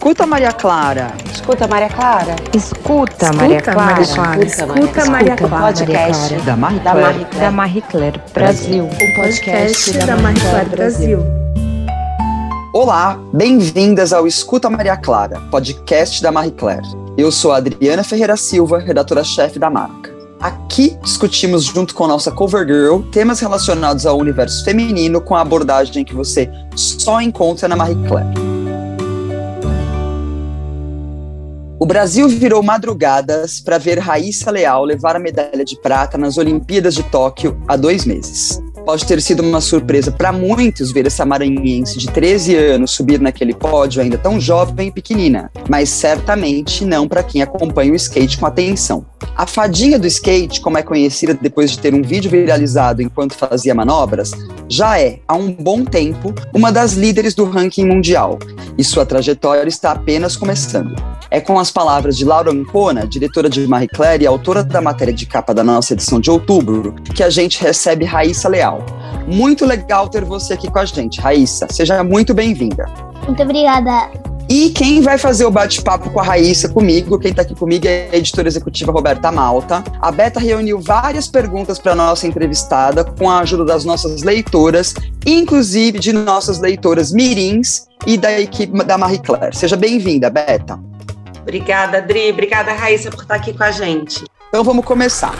Escuta, Maria Clara. Escuta, Maria Clara. Escuta, Maria Clara. Escuta, Maria Clara. Podcast Da Marie da Claire. Marie Da Marie Claire Brasil. O podcast da Marie Claire Brasil. Olá, bem-vindas ao Escuta Maria Clara, podcast da Marie Claire. Eu sou a Adriana Ferreira Silva, redatora-chefe da marca. Aqui discutimos, junto com nossa cover girl, temas relacionados ao universo feminino com a abordagem que você só encontra na Marie Claire. O Brasil virou madrugadas para ver Raíssa Leal levar a medalha de prata nas Olimpíadas de Tóquio há dois meses. Pode ter sido uma surpresa para muitos ver essa maranhense de 13 anos subir naquele pódio ainda tão jovem e pequenina, mas certamente não para quem acompanha o skate com atenção. A fadinha do skate, como é conhecida depois de ter um vídeo viralizado enquanto fazia manobras, já é, há um bom tempo, uma das líderes do ranking mundial, e sua trajetória está apenas começando. É com as palavras de Laura Ancona, diretora de Marie Claire e autora da matéria de capa da nossa edição de outubro, que a gente recebe Raíssa Leal. Muito legal ter você aqui com a gente, Raíssa. Seja muito bem-vinda. Muito obrigada. E quem vai fazer o bate-papo com a Raíssa comigo, quem está aqui comigo é a editora executiva Roberta Malta. A Beta reuniu várias perguntas para nossa entrevistada com a ajuda das nossas leitoras, inclusive de nossas leitoras mirins e da equipe da Marie Claire. Seja bem-vinda, Beta. Obrigada, Adri. Obrigada, Raíssa, por estar aqui com a gente. Então vamos começar.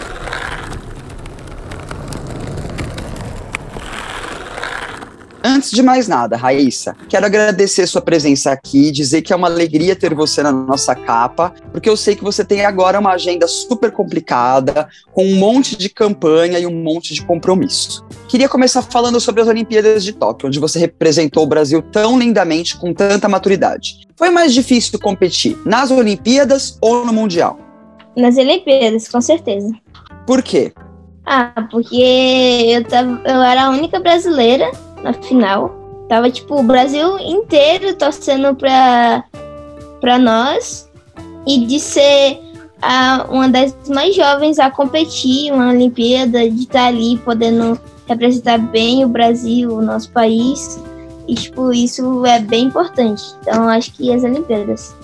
Antes de mais nada, Raíssa, quero agradecer sua presença aqui, dizer que é uma alegria ter você na nossa capa, porque eu sei que você tem agora uma agenda super complicada, com um monte de campanha e um monte de compromisso. Queria começar falando sobre as Olimpíadas de Tóquio, onde você representou o Brasil tão lindamente, com tanta maturidade. Foi mais difícil competir nas Olimpíadas ou no Mundial? Nas Olimpíadas, com certeza. Por quê? Ah, porque eu, tava, eu era a única brasileira na final. Tava, tipo, o Brasil inteiro torcendo pra, pra nós. E de ser a, uma das mais jovens a competir uma Olimpíada, de estar ali podendo representar bem o Brasil, o nosso país. E, tipo, isso é bem importante. Então, acho que as Olimpíadas.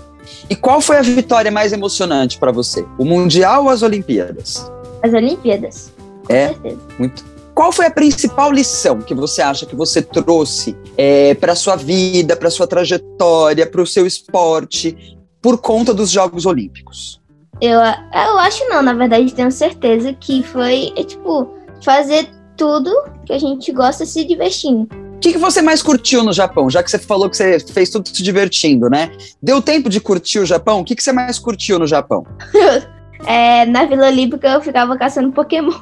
E qual foi a vitória mais emocionante para você? O Mundial ou as Olimpíadas? As Olimpíadas. Com É? certeza. Muito. Qual foi a principal lição que você acha que você trouxe é, para sua vida, para sua trajetória, para o seu esporte, por conta dos Jogos Olímpicos? Eu, eu acho não, na verdade tenho certeza que foi, é, tipo, fazer tudo que a gente gosta se divertindo. O que, que você mais curtiu no Japão? Já que você falou que você fez tudo se divertindo, né? Deu tempo de curtir o Japão? O que, que você mais curtiu no Japão? É, na Vila Olímpica eu ficava caçando Pokémon.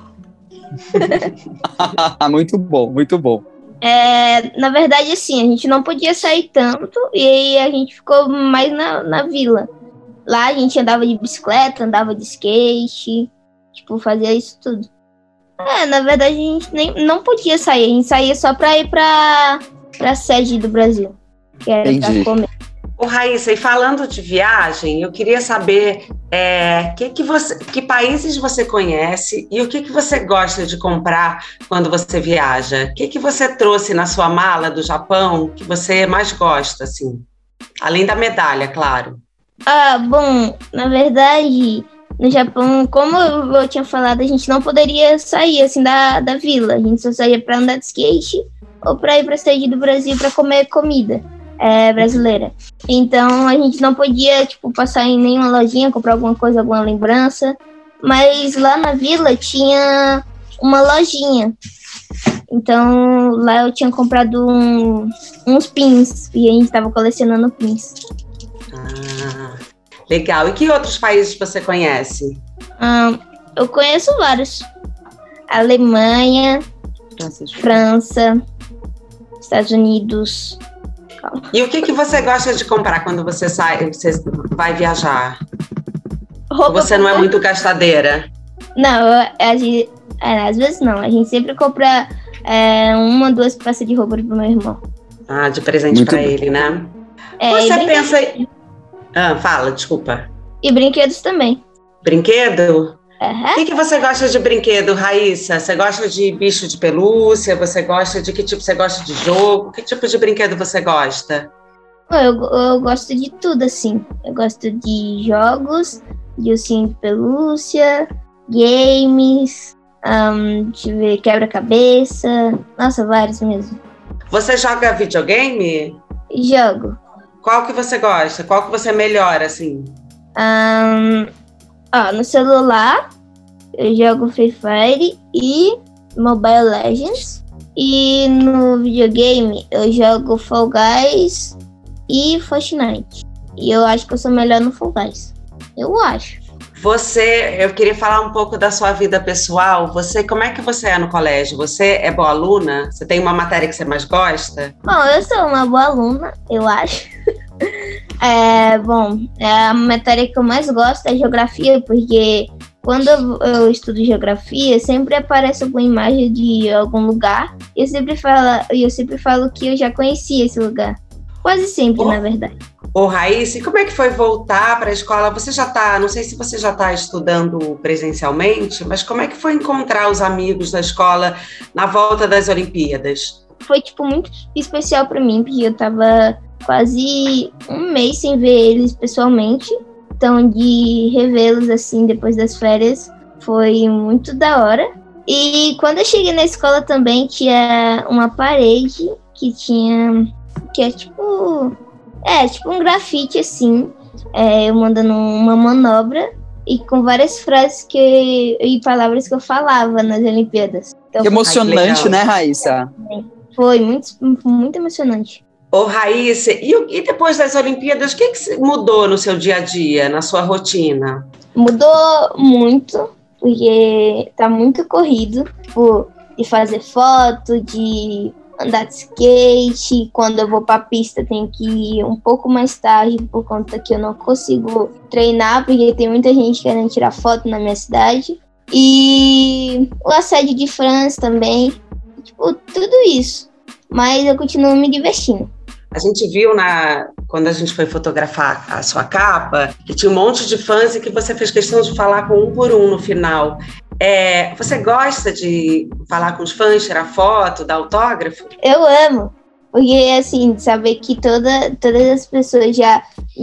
muito bom, muito bom. É, na verdade, assim, a gente não podia sair tanto e aí a gente ficou mais na, na vila. Lá a gente andava de bicicleta, andava de skate, tipo, fazia isso tudo. É, na verdade a gente nem, não podia sair, a gente saía só pra ir pra, pra sede do Brasil. Que era Entendi. pra comer. Ô, Raíssa, e falando de viagem, eu queria saber é, que, que, você, que países você conhece e o que, que você gosta de comprar quando você viaja. O que, que você trouxe na sua mala do Japão que você mais gosta, assim? Além da medalha, claro. Ah, bom, na verdade, no Japão, como eu tinha falado, a gente não poderia sair assim da, da vila. A gente só saía pra andar de skate ou pra ir pra sede do Brasil pra comer comida é, brasileira. Então a gente não podia, tipo, passar em nenhuma lojinha, comprar alguma coisa, alguma lembrança. Mas lá na vila tinha uma lojinha. Então lá eu tinha comprado um- uns pins e a gente tava colecionando pins. Ah, legal. E que outros países você conhece? Ah, eu conheço vários. Alemanha, França, Estados Unidos. E o que, que você gosta de comprar quando você sai, você vai viajar? Ou Roupa você não é muito gastadeira? Não, a gente, é, às vezes não. A gente sempre compra é, uma, duas peças de roupa pro meu irmão. Ah, de presente para ele, né? É, Você pensa. Ah, fala, desculpa. e brinquedos também. Brinquedo? Aham. O que, que você gosta de brinquedo, Raíssa? Você gosta de bicho de pelúcia? Você gosta de que tipo? Você gosta de jogo? Que tipo de brinquedo você gosta? Eu, eu gosto de tudo, assim. Eu gosto de jogos, de ursinho de pelúcia, games, um, deixa eu ver, quebra-cabeça. Nossa, vários mesmo. Você joga videogame? Jogo. Qual que você gosta? Qual que você melhora, assim? Um, ó, no celular, eu jogo Free Fire e Mobile Legends. E no videogame, eu jogo Fall Guys e Fortnite. E eu acho que eu sou melhor no Fall Guys. Eu acho. Você, eu queria falar um pouco da sua vida pessoal. Você, como é que você é no colégio? Você é boa aluna? Você tem uma matéria que você mais gosta? Bom, eu sou uma boa aluna, eu acho. é, bom, é a matéria que eu mais gosto é geografia, porque quando eu, estudo geografia, sempre aparece alguma imagem de algum lugar. E eu sempre falo, eu sempre falo que eu já conhecia esse lugar. Quase sempre, oh. na verdade. Ô, Raíssa, e como é que foi voltar para a escola? Você já está, não sei se você já está estudando presencialmente, mas como é que foi encontrar os amigos da escola na volta das Olimpíadas? Foi, tipo, muito especial para mim, porque eu estava quase um mês sem ver eles pessoalmente. Então, de revê-los assim depois das férias foi muito da hora. E quando eu cheguei na escola também tinha uma parede que tinha que é tipo é tipo um grafite assim, é, eu mandando uma manobra e com várias frases que e palavras que eu falava nas Olimpíadas. Então, que emocionante, né, Raíssa? Foi muito muito emocionante. Ô, Raíssa, e, e depois das Olimpíadas, o que, que mudou no seu dia a dia, na sua rotina? Mudou muito, porque tá muito corrido tipo, de fazer foto, de andar de skate. Quando eu vou pra pista, tenho que ir um pouco mais tarde, por conta que eu não consigo treinar, porque tem muita gente querendo tirar foto na minha cidade. E o assédio de França também. Tipo, tudo isso. Mas eu continuo me divertindo. A gente viu na quando a gente foi fotografar a sua capa que tinha um monte de fãs e que você fez questão de falar com um por um no final. É, você gosta de falar com os fãs, tirar foto, dar autógrafo? Eu amo. Porque, assim, saber que toda, todas as pessoas já,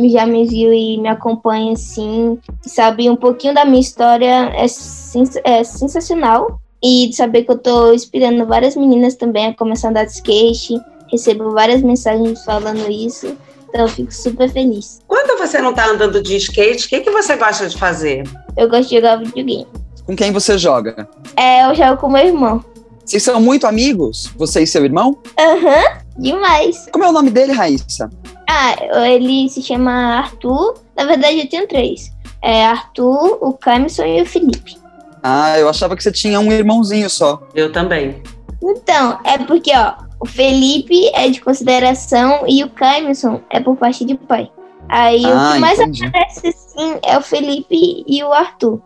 já me viu e me acompanham, assim, sabe um pouquinho da minha história é, sens é sensacional. E saber que eu tô inspirando várias meninas também a começar a andar de skate, recebo várias mensagens falando isso. Então eu fico super feliz. Quando você não tá andando de skate, o que, que você gosta de fazer? Eu gosto de jogar videogame. Com quem você joga? É, eu jogo com meu irmão. Vocês são muito amigos? Você e seu irmão? Aham, uhum, demais. Como é o nome dele, Raíssa? Ah, ele se chama Arthur. Na verdade, eu tenho três. É Arthur, o Camison e o Felipe. Ah, eu achava que você tinha um irmãozinho só. Eu também. Então, é porque, ó, o Felipe é de consideração e o Camison é por parte de pai. Aí ah, o que mais entendi. aparece, sim, é o Felipe e o Arthur.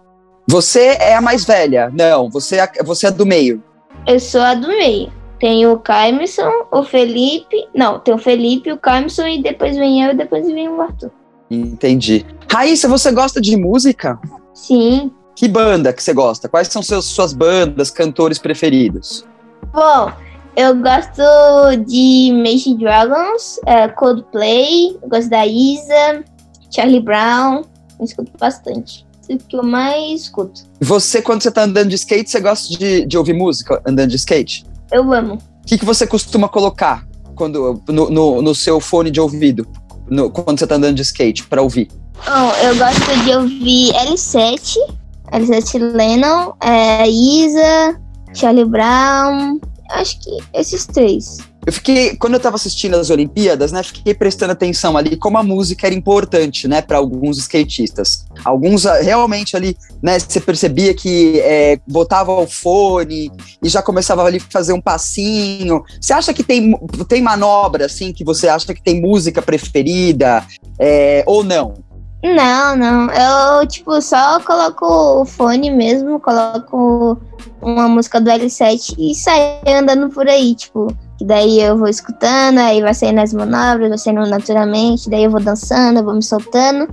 Você é a mais velha? Não, você é, você é do meio. Eu sou a do meio. Tem o Caimson, o Felipe. Não, tem o Felipe, o Caimson e depois vem eu e depois vem o Arthur. Entendi. Raíssa, você gosta de música? Sim. Que banda que você gosta? Quais são seus, suas bandas, cantores preferidos? Bom, eu gosto de Imagine Dragons, uh, Coldplay, eu gosto da Isa, Charlie Brown, eu escuto bastante que eu mais escuto. Você, quando você tá andando de skate, você gosta de, de ouvir música andando de skate? Eu amo. O que, que você costuma colocar quando, no, no, no seu fone de ouvido, no, quando você tá andando de skate, para ouvir? Bom, eu gosto de ouvir L7, L7 Lennon, é, Isa, Charlie Brown, acho que esses três. Eu fiquei, quando eu estava assistindo as Olimpíadas, né, fiquei prestando atenção ali como a música era importante, né, para alguns skatistas. Alguns ah, realmente ali, né, você percebia que é, botava o fone e já começava ali fazer um passinho. Você acha que tem, tem manobra, assim, que você acha que tem música preferida é, ou não? Não, não. Eu, tipo, só coloco o fone mesmo, coloco uma música do L7 e saio andando por aí, tipo. Que daí eu vou escutando, aí vai saindo as manobras, vai saindo naturalmente, daí eu vou dançando, eu vou me soltando.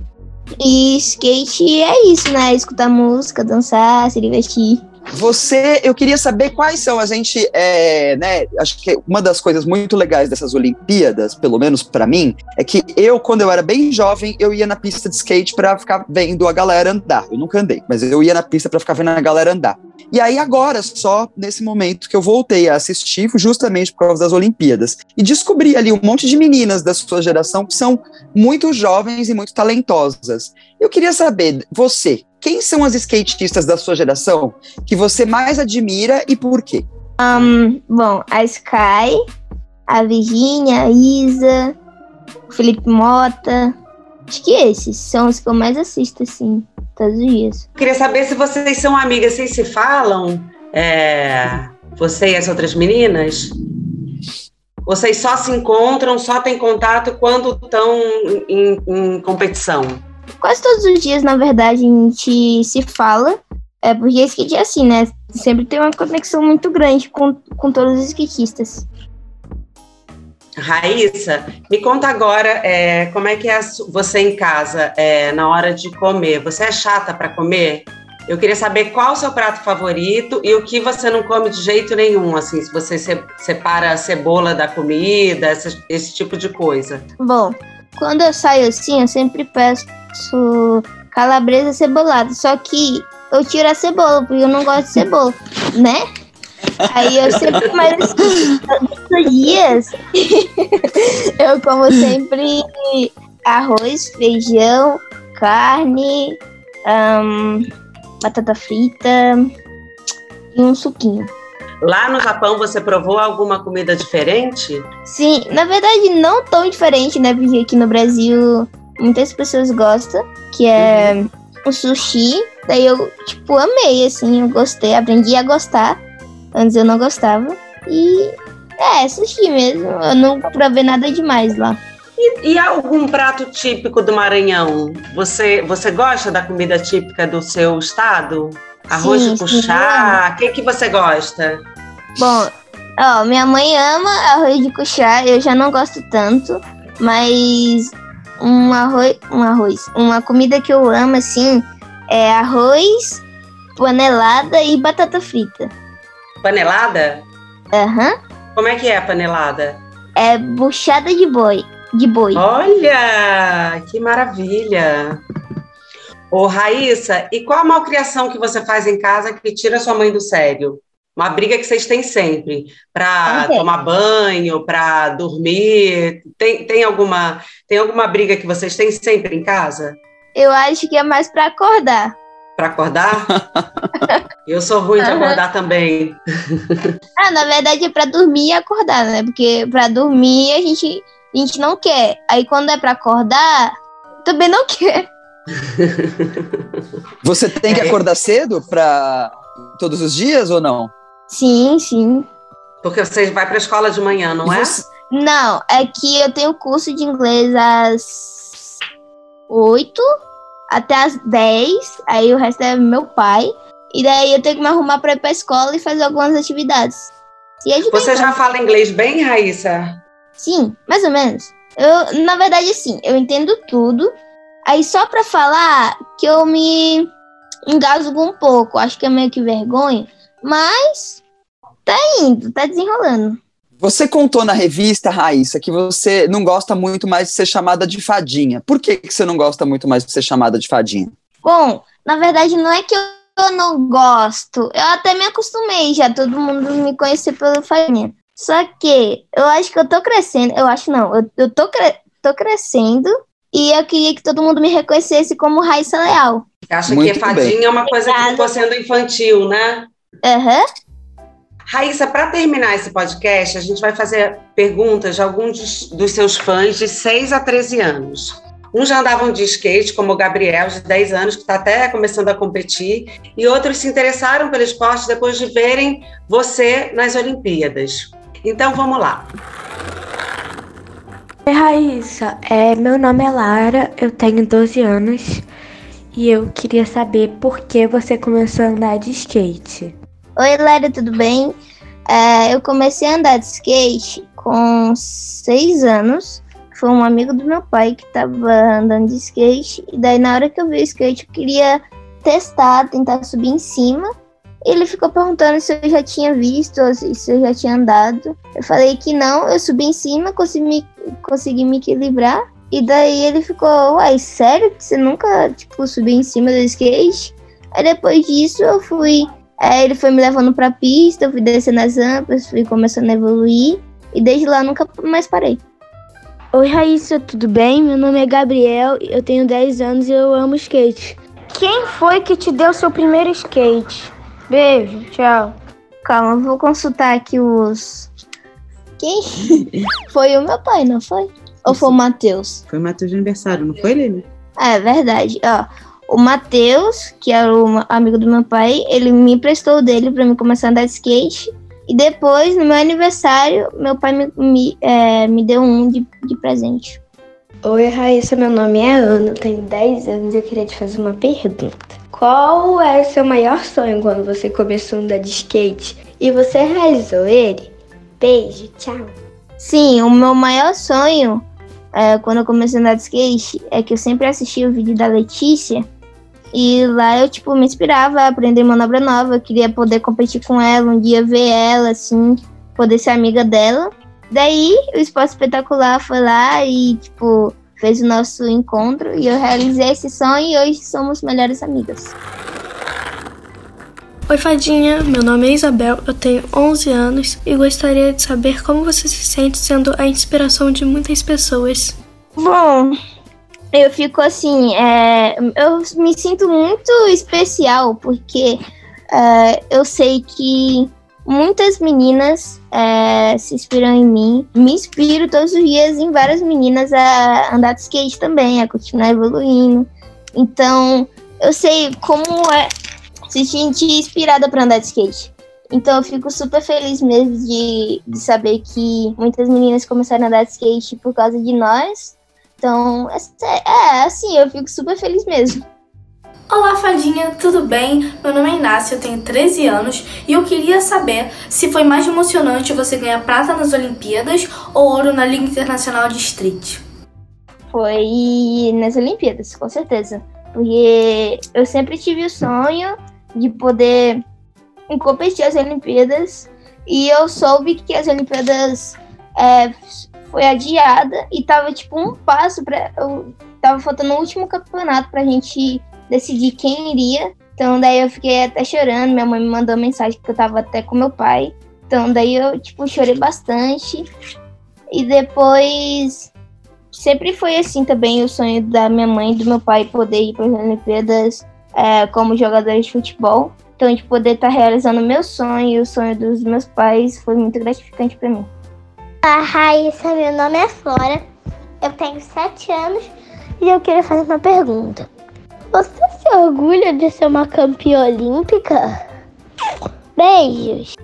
E skate é isso, né? Escutar música, dançar, se divertir. Você, eu queria saber quais são a gente, é, né? Acho que uma das coisas muito legais dessas Olimpíadas, pelo menos para mim, é que eu, quando eu era bem jovem, eu ia na pista de skate para ficar vendo a galera andar. Eu nunca andei, mas eu ia na pista para ficar vendo a galera andar. E aí agora, só nesse momento que eu voltei a assistir, justamente por causa das Olimpíadas, e descobri ali um monte de meninas da sua geração que são muito jovens e muito talentosas. Eu queria saber, você, quem são as skatistas da sua geração que você mais admira e por quê? Um, bom, a Sky, a Virginia, a Isa, o Felipe Mota. Acho que esses são os que eu mais assisto, assim, todos os dias. Queria saber se vocês são amigas, vocês se falam? É, você e as outras meninas? Vocês só se encontram, só têm contato quando estão em, em competição? Quase todos os dias, na verdade, a gente se fala. É porque skate é assim, né? Sempre tem uma conexão muito grande com, com todos os skatistas. Raíssa, me conta agora é, como é que é você em casa é, na hora de comer. Você é chata para comer? Eu queria saber qual o seu prato favorito e o que você não come de jeito nenhum, assim, se você separa a cebola da comida, esse, esse tipo de coisa. Bom, quando eu saio assim, eu sempre peço calabresa cebolada. Só que eu tiro a cebola, porque eu não gosto de cebola, né? Aí eu sempre, mas assim, dias eu como sempre arroz, feijão, carne, um, batata frita e um suquinho. Lá no Japão você provou alguma comida diferente? Sim, na verdade não tão diferente, né? Porque aqui no Brasil muitas pessoas gostam, que é uhum. o sushi. Daí eu, tipo, amei, assim, eu gostei, aprendi a gostar. Antes eu não gostava. E é, sushi mesmo. Eu não provei nada demais lá. E, e algum prato típico do Maranhão? Você, você gosta da comida típica do seu estado? Arroz sim, de cuchá? O que, que você gosta? Bom, ó, minha mãe ama arroz de cuchá, eu já não gosto tanto, mas um arroz, um arroz, uma comida que eu amo assim é arroz, panelada e batata frita. Panelada? Aham. Uhum. Como é que é a panelada? É buchada de boi, de boi. Olha, que maravilha. Ô, Raíssa, e qual a malcriação que você faz em casa que tira sua mãe do sério? Uma briga que vocês têm sempre para tomar banho, para dormir. Tem, tem, alguma, tem alguma briga que vocês têm sempre em casa? Eu acho que é mais para acordar. Para acordar? Eu sou ruim de acordar também. ah, na verdade é para dormir e acordar, né? Porque para dormir a gente, a gente não quer. Aí quando é para acordar, também não quer. Você tem que é. acordar cedo para todos os dias ou não? Sim, sim. Porque você vai para a escola de manhã, não é? Não, é que eu tenho curso de inglês às 8 até às 10, aí o resto é meu pai. E daí eu tenho que me arrumar para ir para a escola e fazer algumas atividades. Você já fala inglês bem, Raíssa? Sim, mais ou menos. Eu, na verdade, sim, eu entendo tudo. Aí só para falar que eu me engasgo um pouco, acho que é meio que vergonha, mas tá indo, tá desenrolando. Você contou na revista, Raíssa, que você não gosta muito mais de ser chamada de fadinha. Por que, que você não gosta muito mais de ser chamada de fadinha? Bom, na verdade não é que eu não gosto. Eu até me acostumei já, todo mundo me conhecer pelo fadinha. Só que eu acho que eu tô crescendo. Eu acho não, eu, eu tô, cre tô crescendo e eu queria que todo mundo me reconhecesse como Raíssa Leal. Acha que fadinha bem. é uma coisa Obrigada. que ficou sendo infantil, né? Aham. Uhum. Raíssa, para terminar esse podcast, a gente vai fazer perguntas de alguns dos seus fãs de 6 a 13 anos. Uns já andavam de skate, como o Gabriel, de 10 anos, que está até começando a competir, e outros se interessaram pelo esporte depois de verem você nas Olimpíadas. Então vamos lá. Oi, Raíssa. É, meu nome é Lara, eu tenho 12 anos e eu queria saber por que você começou a andar de skate. Oi, Lara, tudo bem? É, eu comecei a andar de skate com seis anos. Foi um amigo do meu pai que estava andando de skate. E daí, na hora que eu vi o skate, eu queria testar, tentar subir em cima. Ele ficou perguntando se eu já tinha visto, se eu já tinha andado. Eu falei que não, eu subi em cima, consegui consegui me equilibrar. E daí ele ficou, uai, sério que você nunca, tipo, subiu em cima do skate? Aí depois disso eu fui. Aí ele foi me levando pra pista, eu fui descendo as rampas, fui começando a evoluir. E desde lá nunca mais parei. Oi Raíssa, tudo bem? Meu nome é Gabriel, eu tenho 10 anos e eu amo skate. Quem foi que te deu seu primeiro skate? Beijo, tchau. Calma, vou consultar aqui os. Quem? foi o meu pai, não foi? Ou foi o Matheus? Foi o Matheus de aniversário, não foi, Lili? É verdade. Ó, o Matheus, que era o amigo do meu pai, ele me emprestou dele para mim começar a andar de skate. E depois, no meu aniversário, meu pai me, me, é, me deu um de, de presente. Oi, Raíssa, meu nome é Ana, tenho 10 anos e eu queria te fazer uma pergunta. Qual é o seu maior sonho quando você começou a andar de skate e você realizou ele? Beijo, tchau. Sim, o meu maior sonho é, quando eu comecei a andar de skate é que eu sempre assistia o vídeo da Letícia e lá eu, tipo, me inspirava a aprender manobra nova. Eu queria poder competir com ela, um dia ver ela, assim, poder ser amiga dela. Daí, o Esporte Espetacular foi lá e, tipo, fez o nosso encontro e eu realizei esse sonho e hoje somos melhores amigas. Oi, Fadinha. Meu nome é Isabel, eu tenho 11 anos e gostaria de saber como você se sente sendo a inspiração de muitas pessoas. Bom, eu fico assim, é, eu me sinto muito especial porque é, eu sei que muitas meninas é, se inspiram em mim. Me inspiro todos os dias em várias meninas a andar de skate também, a continuar evoluindo. Então, eu sei como é se sentir inspirada para andar de skate. Então, eu fico super feliz mesmo de, de saber que muitas meninas começaram a andar de skate por causa de nós. Então, é, é assim, eu fico super feliz mesmo. Olá, fadinha, tudo bem? Meu nome é Inácio, eu tenho 13 anos e eu queria saber se foi mais emocionante você ganhar prata nas Olimpíadas ou ouro na Liga Internacional de Street. Foi nas Olimpíadas, com certeza. Porque eu sempre tive o sonho de poder competir as Olimpíadas e eu soube que as Olimpíadas é, foi adiada e tava tipo um passo para eu tava faltando o último campeonato pra gente decidir quem iria. Então daí eu fiquei até chorando, minha mãe me mandou mensagem que eu tava até com meu pai. Então daí eu tipo chorei bastante. E depois sempre foi assim também o sonho da minha mãe e do meu pai poder ir para as Olimpíadas é, como jogadores de futebol. Então de poder estar tá realizando o meu sonho e o sonho dos meus pais foi muito gratificante para mim. A Raíssa, meu nome é Flora, eu tenho 7 anos e eu queria fazer uma pergunta. Você se orgulha de ser uma campeã olímpica? Beijos.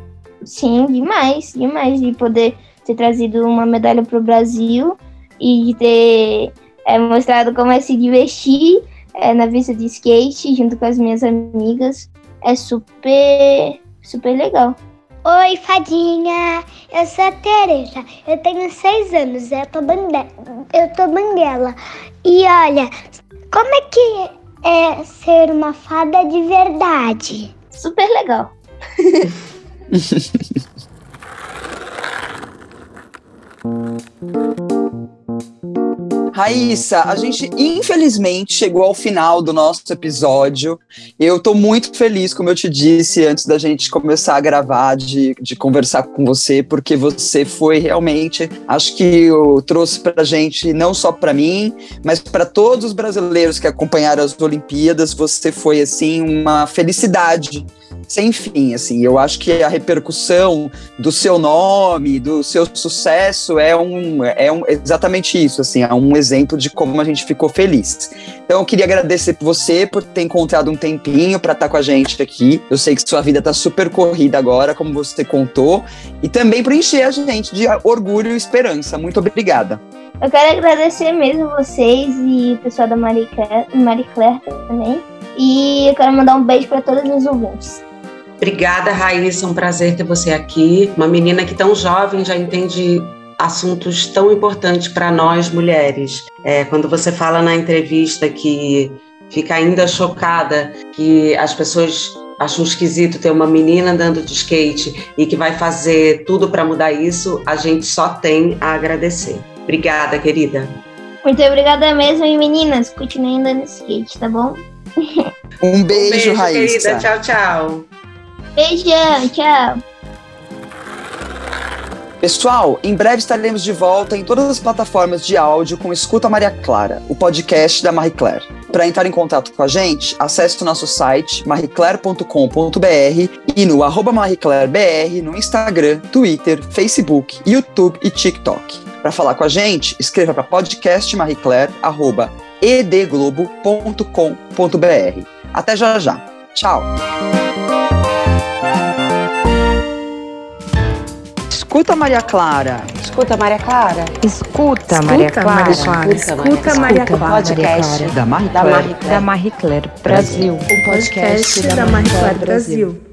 Sim, demais, demais de poder ter trazido uma medalha para o Brasil e de ter é, mostrado como é se divertir é, na pista de skate junto com as minhas amigas. É super, super legal. Oi, fadinha! Eu sou a Tereza, eu tenho seis anos, eu tô, bande... eu tô banguela. E olha, como é que é ser uma fada de verdade. Super legal. Raíssa, a gente infelizmente chegou ao final do nosso episódio. Eu estou muito feliz, como eu te disse antes da gente começar a gravar, de, de conversar com você, porque você foi realmente, acho que eu trouxe para a gente, não só para mim, mas para todos os brasileiros que acompanharam as Olimpíadas, você foi assim uma felicidade sem fim, assim. Eu acho que a repercussão do seu nome, do seu sucesso é um, é um exatamente isso, assim, é um exemplo de como a gente ficou feliz. Então eu queria agradecer você por ter encontrado um tempinho para estar tá com a gente aqui. Eu sei que sua vida está super corrida agora, como você contou, e também por encher a gente de orgulho e esperança. Muito obrigada. Eu quero agradecer mesmo vocês e o pessoal da Marie Claire, Marie Claire também. E eu quero mandar um beijo para todos os ouvintes. Obrigada, Raíssa. Um prazer ter você aqui. Uma menina que tão jovem já entende assuntos tão importantes para nós mulheres. É, quando você fala na entrevista que fica ainda chocada que as pessoas acho um esquisito ter uma menina andando de skate e que vai fazer tudo para mudar isso, a gente só tem a agradecer. Obrigada, querida. Muito obrigada mesmo, e meninas, continuem andando de skate, tá bom? Um beijo, um beijo Raíssa. querida. Tchau, tchau. Beijão, tchau. Pessoal, em breve estaremos de volta em todas as plataformas de áudio com Escuta Maria Clara, o podcast da Marie Claire. Para entrar em contato com a gente, acesse o nosso site marieclaire.com.br e no arroba marieclairebr no Instagram, Twitter, Facebook, YouTube e TikTok. Para falar com a gente, escreva para podcastmarieclaire.edglobo.com.br. Até já já. Tchau. Escuta, Maria Clara. Escuta, Maria Clara. Escuta, Maria Clara. Escuta, Maria Clara. Podcast Da Marie Claire. Da Marie Claire Brasil. O podcast da Marie Claire Brasil.